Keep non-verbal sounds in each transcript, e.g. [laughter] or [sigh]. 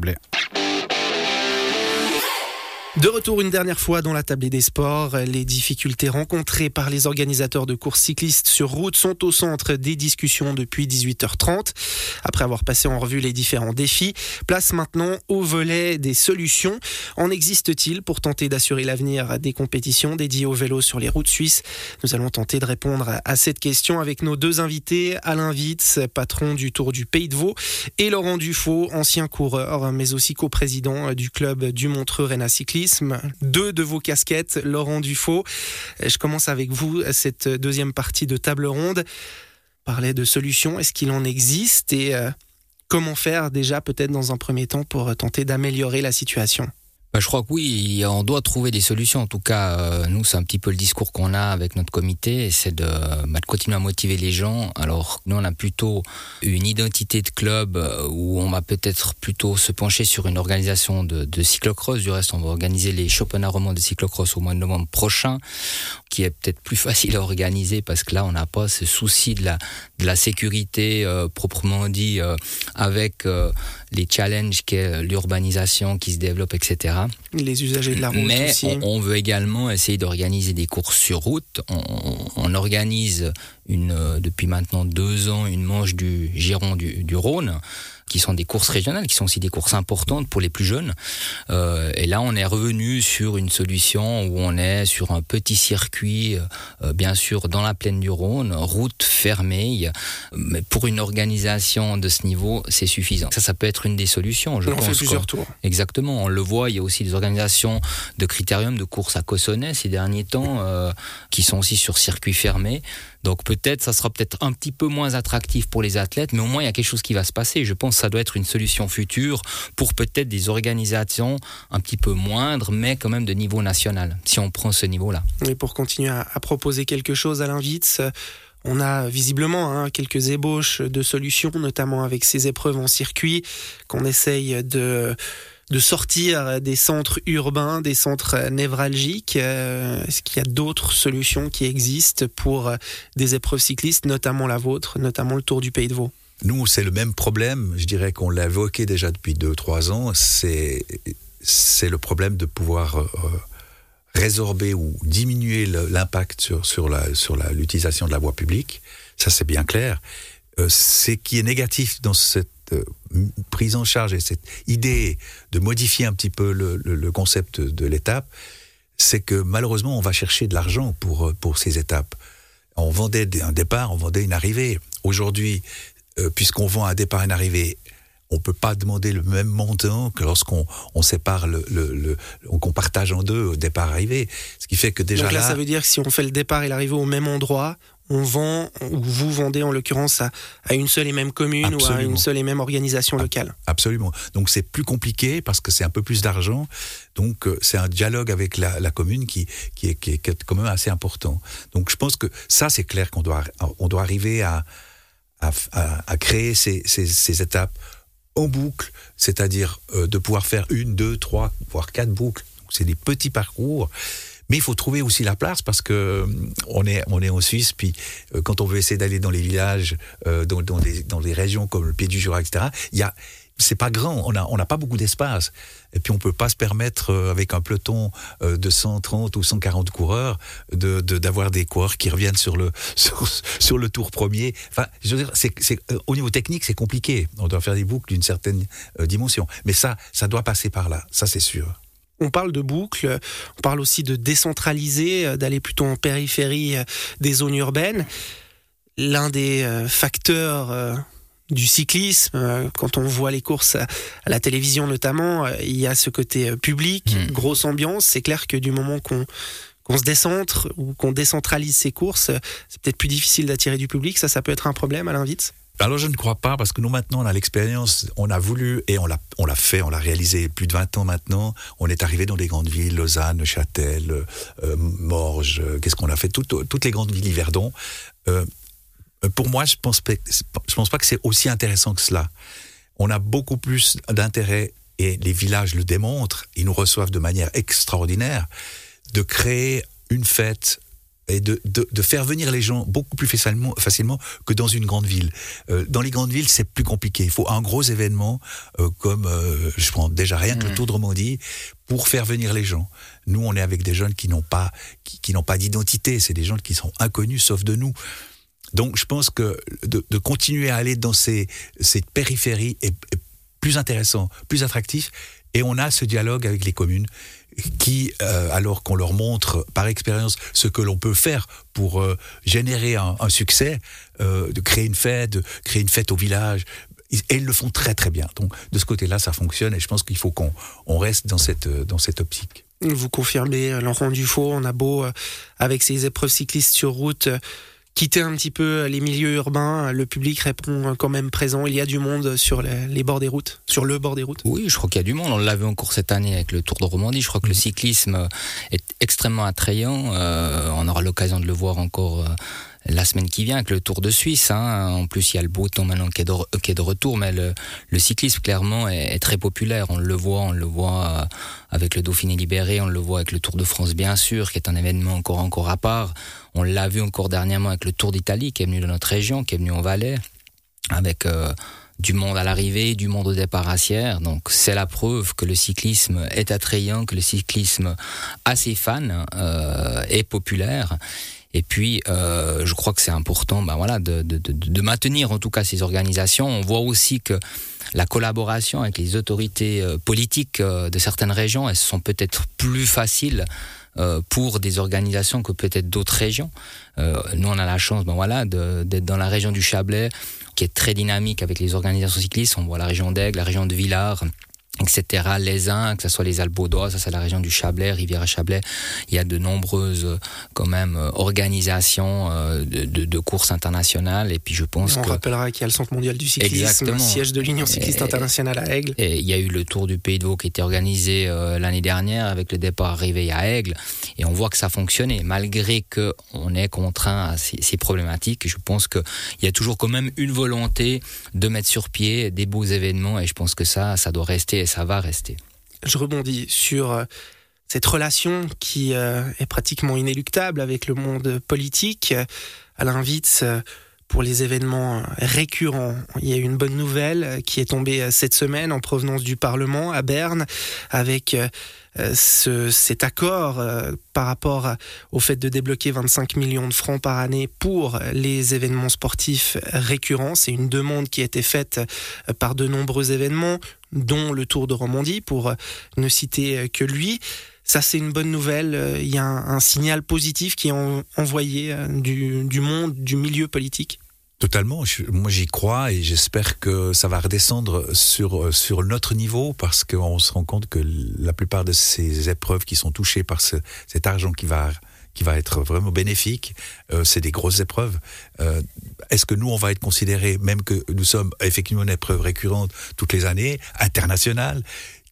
Blais. De retour une dernière fois dans la table des sports, les difficultés rencontrées par les organisateurs de courses cyclistes sur route sont au centre des discussions depuis 18h30. Après avoir passé en revue les différents défis, place maintenant au volet des solutions. En existe-t-il pour tenter d'assurer l'avenir des compétitions dédiées au vélo sur les routes suisses? Nous allons tenter de répondre à cette question avec nos deux invités, Alain Witz, patron du Tour du Pays de Vaud, et Laurent Dufaux, ancien coureur, mais aussi coprésident du club du Montreux Réna Deux de vos casquettes, Laurent Dufaux. Je commence avec vous cette deuxième partie de table ronde. Parler de solutions, est-ce qu'il en existe et euh, comment faire déjà peut-être dans un premier temps pour tenter d'améliorer la situation? Bah, je crois que oui, on doit trouver des solutions. En tout cas, euh, nous, c'est un petit peu le discours qu'on a avec notre comité, c'est de, bah, de, continuer à motiver les gens. Alors, nous, on a plutôt une identité de club euh, où on va peut-être plutôt se pencher sur une organisation de, de cyclocross. Du reste, on va organiser les championnats romans de cyclocross au mois de novembre prochain, qui est peut-être plus [laughs] facile à organiser parce que là, on n'a pas ce souci de la, de la sécurité euh, proprement dit, avec les challenges qu'est l'urbanisation qui se développe, etc. Les usagers de la route Mais aussi. On, veut également essayer d'organiser des courses sur route. On, organise une, depuis maintenant deux ans une manche du Giron du, du Rhône qui sont des courses régionales, qui sont aussi des courses importantes pour les plus jeunes. Euh, et là, on est revenu sur une solution où on est sur un petit circuit, euh, bien sûr, dans la plaine du Rhône, route fermée. Mais pour une organisation de ce niveau, c'est suffisant. Ça, ça peut être une des solutions. Je on fait plusieurs tours. Exactement. On le voit. Il y a aussi des organisations de critérium de courses à Cossonay ces derniers temps, euh, qui sont aussi sur circuit fermé. Donc peut-être, ça sera peut-être un petit peu moins attractif pour les athlètes, mais au moins il y a quelque chose qui va se passer. Je pense que ça doit être une solution future pour peut-être des organisations un petit peu moindres, mais quand même de niveau national, si on prend ce niveau-là. Et pour continuer à, proposer quelque chose à l'invite, on a visiblement hein, quelques ébauches de solutions, notamment avec ces épreuves en circuit qu'on essaye de de sortir des centres urbains, des centres névralgiques euh, Est-ce qu'il y a d'autres solutions qui existent pour euh, des épreuves cyclistes, notamment la vôtre, notamment le Tour du Pays de Vaud? Nous, c'est le même problème. Je dirais qu'on l'a évoqué déjà depuis 2-3 ans. C'est le problème de pouvoir euh, résorber ou diminuer l'impact sur, sur l'utilisation sur de la voie publique. Ça, c'est bien clair. ce qui est négatif dans cette prise en charge et cette idée de modifier un petit peu le, concept de l'étape, c'est que malheureusement, on va chercher de l'argent pour, pour ces étapes. On vendait un départ, on vendait une arrivée. Aujourd'hui, euh, puisqu'on vend un départ et une arrivée, on peut pas demander le même montant que lorsqu'on on sépare le, le, qu'on partage en deux au départ arrivée. Ce qui fait que déjà Donc là, là, ça veut dire que si on fait le départ et l'arrivée au même endroit, on vend, ou vous vendez en l'occurrence à, une seule et même commune ou à une seule et même organisation locale. Absolument. Donc c'est plus compliqué parce que c'est un peu plus d'argent. Donc euh, c'est un dialogue avec la, commune qui, qui, est, qui, est, quand même assez important. Donc je pense que ça c'est clair qu'on doit, on doit arriver à, à, créer ces, ces, étapes en boucle, c'est-à-dire euh, de pouvoir faire une, deux, trois, voire quatre boucles. C'est des petits parcours mais il faut trouver aussi la place parce que euh, on est, on est en Suisse, puis euh, quand on veut essayer d'aller dans les villages, euh, dans, dans, des, dans des régions comme le Pied du Jura, etc., il y a c'est pas grand, on n'a on a pas beaucoup d'espace. Et puis on peut pas se permettre, avec un peloton de 130 ou 140 coureurs, d'avoir de, des coureurs qui reviennent sur le, [laughs] sur, le tour premier. Enfin, je veux dire, c'est au niveau technique, c'est compliqué. On doit faire des boucles d'une certaine dimension. Mais ça, ça doit passer par là, ça c'est sûr on parle de boucle, on parle aussi de décentraliser, euh, d'aller plutôt en périphérie euh, des zones urbaines. L'un des euh, facteurs du cyclisme, quand on voit les courses à la télévision notamment, il y a ce côté public, mmh. grosse ambiance. C'est clair que du moment qu'on se décentre ou qu'on décentralise ces courses, c'est peut-être plus difficile d'attirer du public. Ça, ça peut être un problème à l'invite alors je ne crois pas, parce que nous maintenant on a l'expérience, on a voulu et on l'a, fait, on l'a réalisé plus de 20 ans maintenant. On est arrivé dans des grandes villes, Lausanne, Châtel, euh, Morges, euh, qu'est-ce qu'on a fait? Toutes les grandes villes Yverdon. Euh, pour moi, je pense, pense pas que c'est aussi intéressant que cela. On a beaucoup plus d'intérêt, et les villages le démontrent, ils nous reçoivent de manière extraordinaire, de créer une fête et de, de, faire venir les gens beaucoup plus facilement, facilement que dans une grande ville. Euh, dans les grandes villes, c'est plus compliqué. Il faut un gros événement euh, comme, euh, je prends déjà rien que le mmh. Tour de Romandie, pour faire venir les gens. Nous, on est avec des jeunes qui n'ont pas, qui, n'ont pas d'identité. C'est des gens qui sont inconnus, sauf de nous. Donc, je pense que de, de continuer à aller dans ces, ces périphéries est, est plus intéressant, plus attractif. Et on a ce dialogue avec les communes qui, euh, alors qu'on leur montre par expérience ce que l'on peut faire pour euh, générer un, succès, euh, de créer une fête, de créer une fête au village, et ils le font très très bien. Donc de ce côté-là, ça fonctionne et je pense qu'il faut qu'on on reste dans cette, dans cette optique. Vous confirmez, Laurent Dufault, on a beau, avec ces épreuves cyclistes sur route, quitter un petit peu les milieux urbains, le public répond quand même présent. Il y a du monde sur les, bords des routes, sur le bord des routes. Oui, je crois qu'il y a du monde. On l'a vu encore cette année avec le Tour de Romandie. Je crois que le cyclisme est extrêmement attrayant. Euh, l'occasion de le voir encore. Euh, la semaine qui vient avec le Tour de Suisse. Hein. En plus, il y a le beau temps maintenant qui est de, retour, mais le, cyclisme clairement est, très populaire. On le voit, on le voit euh, avec le Dauphiné libéré, on le voit avec le Tour de France bien sûr, qui est un événement encore encore à part. On l'a vu encore dernièrement avec le Tour d'Italie qui est venu de notre région, qui est venu en Valais, avec euh, du monde à l'arrivée, du monde au départ à. Donc c'est la preuve que le cyclisme est attrayant, que le cyclisme a ses fans, euh, est populaire. Et puis, euh, je crois que c'est important, ben voilà, de, de, de, maintenir en tout cas ces organisations. On voit aussi que la collaboration avec les autorités euh, politiques euh, de certaines régions, elles sont peut-être plus faciles euh, pour des organisations que peut-être d'autres régions. Nous, on a la chance, ben voilà, d'être dans la région du Chablais, qui est très dynamique avec les organisations cyclistes. On voit la région d'Aigle, la région de Villars etc. Les uns, que ce soit les Albaudois, ça c'est la région du Chablais, Rivière-Chablais, il y a de nombreuses quand même organisations euh, de, de, de courses internationales et puis je pense on que... rappellera qu'il y a le Centre mondial du cyclisme, Exactement. siège de l'Union cycliste internationale à Aigle. Et il y a eu le Tour du Pays de Vaud qui était organisé euh, l'année dernière avec le départ arrivé à Aigle et on voit que ça fonctionnait malgré que on est contraint à ces, ces problématiques. Je pense qu'il y a toujours quand même une volonté de mettre sur pied des beaux événements et je pense que ça, ça doit rester ça va rester. Je rebondis sur euh, cette relation qui euh, est pratiquement inéluctable avec le monde politique. À l'invite euh, pour les événements récurrents. Il y a une bonne nouvelle qui est tombée cette semaine en provenance du Parlement à Berne avec ce, cet accord par rapport au fait de débloquer 25 millions de francs par année pour les événements sportifs récurrents. C'est une demande qui a été faite par de nombreux événements, dont le Tour de Romandie, pour ne citer que lui. Ça, c'est une bonne nouvelle. Il y a un, signal positif qui est envoyé euh, du, monde, du milieu politique. Totalement. moi, j'y crois et j'espère que ça va redescendre sur, sur notre niveau parce qu'on se rend compte que la plupart de ces épreuves qui sont touchées par cet argent qui va qui va être vraiment bénéfique. Euh, c'est des grosses épreuves. Euh, est-ce que nous, on va être considérés, même que nous sommes effectivement une épreuve récurrente toutes les années, internationale,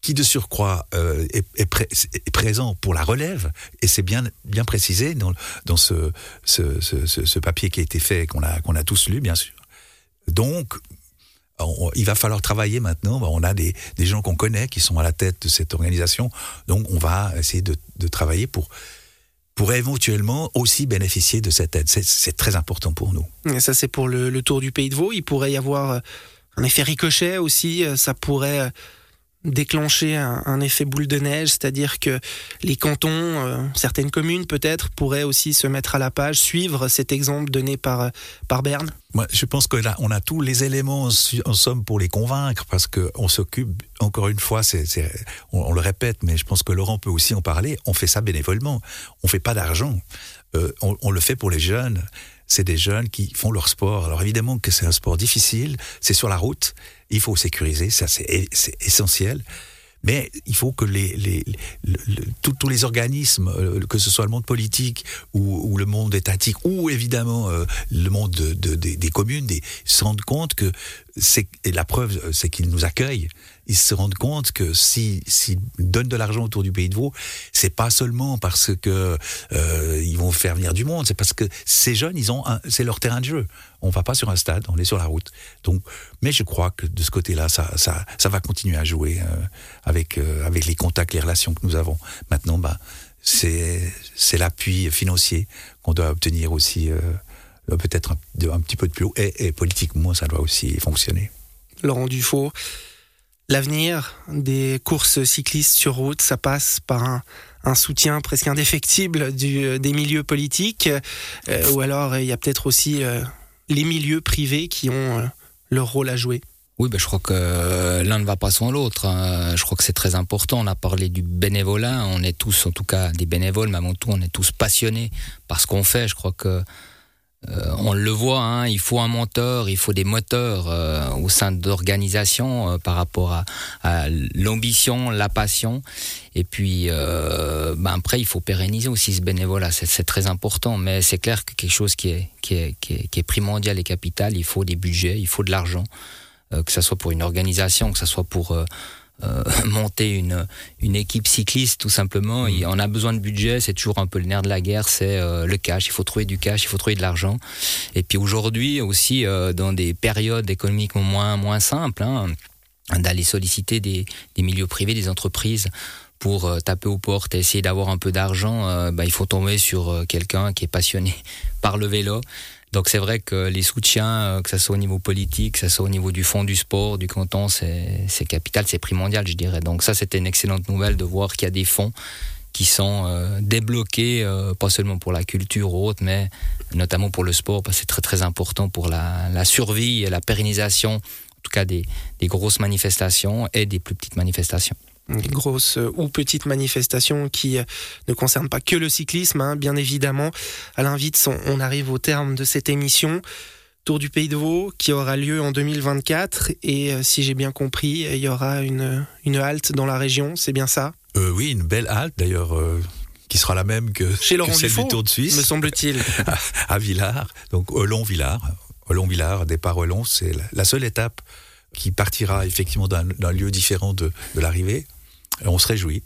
qui de surcroît euh, est, présent pour la relève, et c'est bien, bien précisé dans, dans ce, ce, ce, papier qui a été fait, qu'on a, qu'on a tous lu, bien sûr. Donc, il va falloir travailler maintenant. On a des, des gens qu'on connaît qui sont à la tête de cette organisation. Donc, on va essayer de travailler pour pourrait éventuellement aussi bénéficier de cette aide. C'est très important pour nous. Et ça, c'est pour le, le, Tour du Pays de Vaud. Il pourrait y avoir euh, un effet ricochet aussi. Euh, ça pourrait euh, déclencher un, effet boule de neige, c'est-à-dire que les cantons, euh, certaines communes peut-être, pourraient aussi se mettre à la page, suivre cet exemple donné par, par Berne. Moi, Je pense qu'on a, on a tous les éléments en somme pour les convaincre, parce qu'on s'occupe, encore une fois, on, le répète, mais je pense que Laurent peut aussi en parler, on fait ça bénévolement, on fait pas d'argent, euh, on le fait pour les jeunes, c'est des jeunes qui font leur sport. Alors évidemment que c'est un sport difficile, c'est sur la route, il faut sécuriser, ça c'est essentiel. Mais il faut que les, tous les organismes, euh, que ce soit le monde politique ou, le monde étatique, ou évidemment euh, le monde de, des communes, des, se rendent compte que c'est la preuve, c'est qu'ils nous accueillent. Ils se rendent compte que s'ils si, donnent de l'argent autour du pays de Vaud, c'est pas seulement parce que euh, ils vont faire venir du monde, c'est parce que ces jeunes, ils ont, c'est leur terrain de jeu. On va pas sur un stade, on est sur la route. Donc, mais je crois que de ce côté-là, ça, ça, ça va continuer à jouer euh, avec euh, avec les contacts, les relations que nous avons. Maintenant, bah c'est l'appui financier qu'on doit obtenir aussi, peut-être un, petit peu de plus haut. Et, et politiquement, ça doit aussi fonctionner. Laurent Dufaux, l'avenir des courses cyclistes sur route, ça passe par un, soutien presque indéfectible du, des milieux politiques, euh, ou alors il y a peut-être aussi euh, les milieux privés qui ont euh, leur rôle à jouer. Oui, ben, je crois que l'un ne va pas sans l'autre. Hein. Je crois que c'est très important. On a parlé du bénévolat. On est tous, en tout cas, des bénévoles, mais avant tout, on est tous passionnés par ce qu'on fait. Je crois que euh, on le voit, hein, il faut un moteur, il faut des moteurs euh, au sein d'organisations euh, par rapport à, l'ambition, la passion. Et puis ben après, il faut pérenniser aussi ce bénévolat, c'est très important. Mais c'est clair que quelque chose qui est, qui, est, qui, est, qui est primordial et capital, il faut des budgets, il faut de l'argent, que ce soit pour une organisation, que ce soit pour euh, [laughs] monter une, une équipe cycliste tout simplement. Mm. on a besoin de budget, c'est toujours un peu le nerf de la guerre, c'est euh, le cash. Il faut trouver du cash, il faut trouver de l'argent. Et puis aujourd'hui aussi, euh, dans des périodes économiquement moins moins simples, hein, d'aller solliciter des, des milieux privés, des entreprises pour taper aux portes et essayer d'avoir un peu d'argent, bah, il faut tomber sur quelqu'un qui est passionné [laughs] par le vélo donc c'est vrai que les soutiens, euh, que ce soit au niveau politique, que ce soit au niveau du fond du sport, du canton, c'est capital, c'est primordial, je dirais. Donc ça, c'était une excellente nouvelle de voir qu'il y a des fonds qui sont euh, débloqués, euh, pas seulement pour la culture ou autre, mais notamment pour le sport, parce que c'est très très important pour la, survie et la pérennisation, en tout cas des grosses manifestations et des plus petites manifestations une grosse ou petite manifestation qui ne concerne pas que le cyclisme, hein, bien évidemment. À l'invite, on arrive au terme de cette émission. Tour du Pays de Vaud qui aura lieu en 2024 et euh, si j'ai bien compris, il y aura une, une halte dans la région, c'est bien ça? Euh, Oui, une belle halte d'ailleurs. Euh, qui sera la même que, Chez Laurent celle du Tour de Suisse. Me semble-t-il. [laughs] à, Villars, donc Olon-Villars. Olon-Villars, départ Olon, c'est la, seule étape qui partira effectivement d'un lieu différent de, de l'arrivée on se réjouit.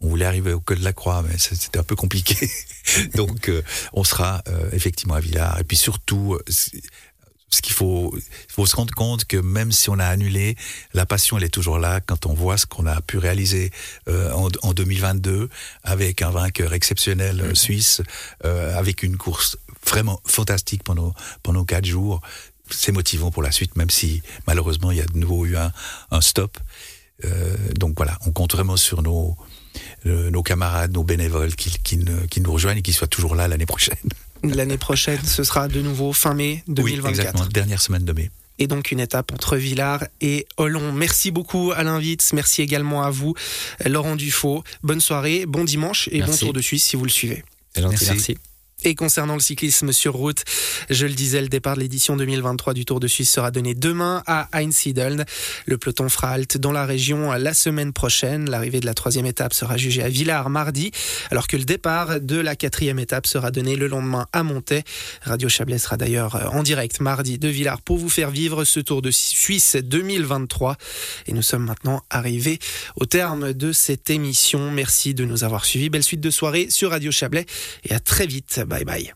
On voulait arriver au col de la Croix, mais c'était un peu compliqué. [laughs] Donc, euh, on sera euh, effectivement à Villars. Et puis surtout, euh, ce qu'il faut, il faut se rendre compte que même si on a annulé, la passion, elle est toujours là quand on voit ce qu'on a pu réaliser en, 2022 avec un vainqueur exceptionnel mm-hmm. suisse, avec une course vraiment fantastique pendant, pendant quatre jours. C'est motivant pour la suite, même si malheureusement il y a de nouveau eu un, un stop. Euh, donc voilà, on compte vraiment sur nos, euh, nos camarades, nos bénévoles qui, qui, qui nous rejoignent et qui soient toujours là l'année prochaine. L'année prochaine, ce sera de nouveau fin mai 2024. Oui, exactement, dernière semaine de mai et donc une étape entre Villars et Olon. Merci beaucoup Alain Witz, merci également à vous Laurent Dufaux. Bonne soirée, bon dimanche et bon Tour de Suisse si vous le suivez. merci. Et concernant le cyclisme sur route, je le disais, le départ de l'édition 2023 du Tour de Suisse sera donné demain à Einsiedeln. Le peloton fera halte dans la région la semaine prochaine. L'arrivée de la troisième étape sera jugée à Villars mardi, alors que le départ de la quatrième étape sera donné le lendemain à Montaix. Radio Chablais sera d'ailleurs en direct mardi de Villars pour vous faire vivre ce Tour de Suisse 2023. Et nous sommes maintenant arrivés au terme de cette émission. Merci de nous avoir suivis. Belle suite de soirée sur Radio Chablais et à très vite. Bye bye.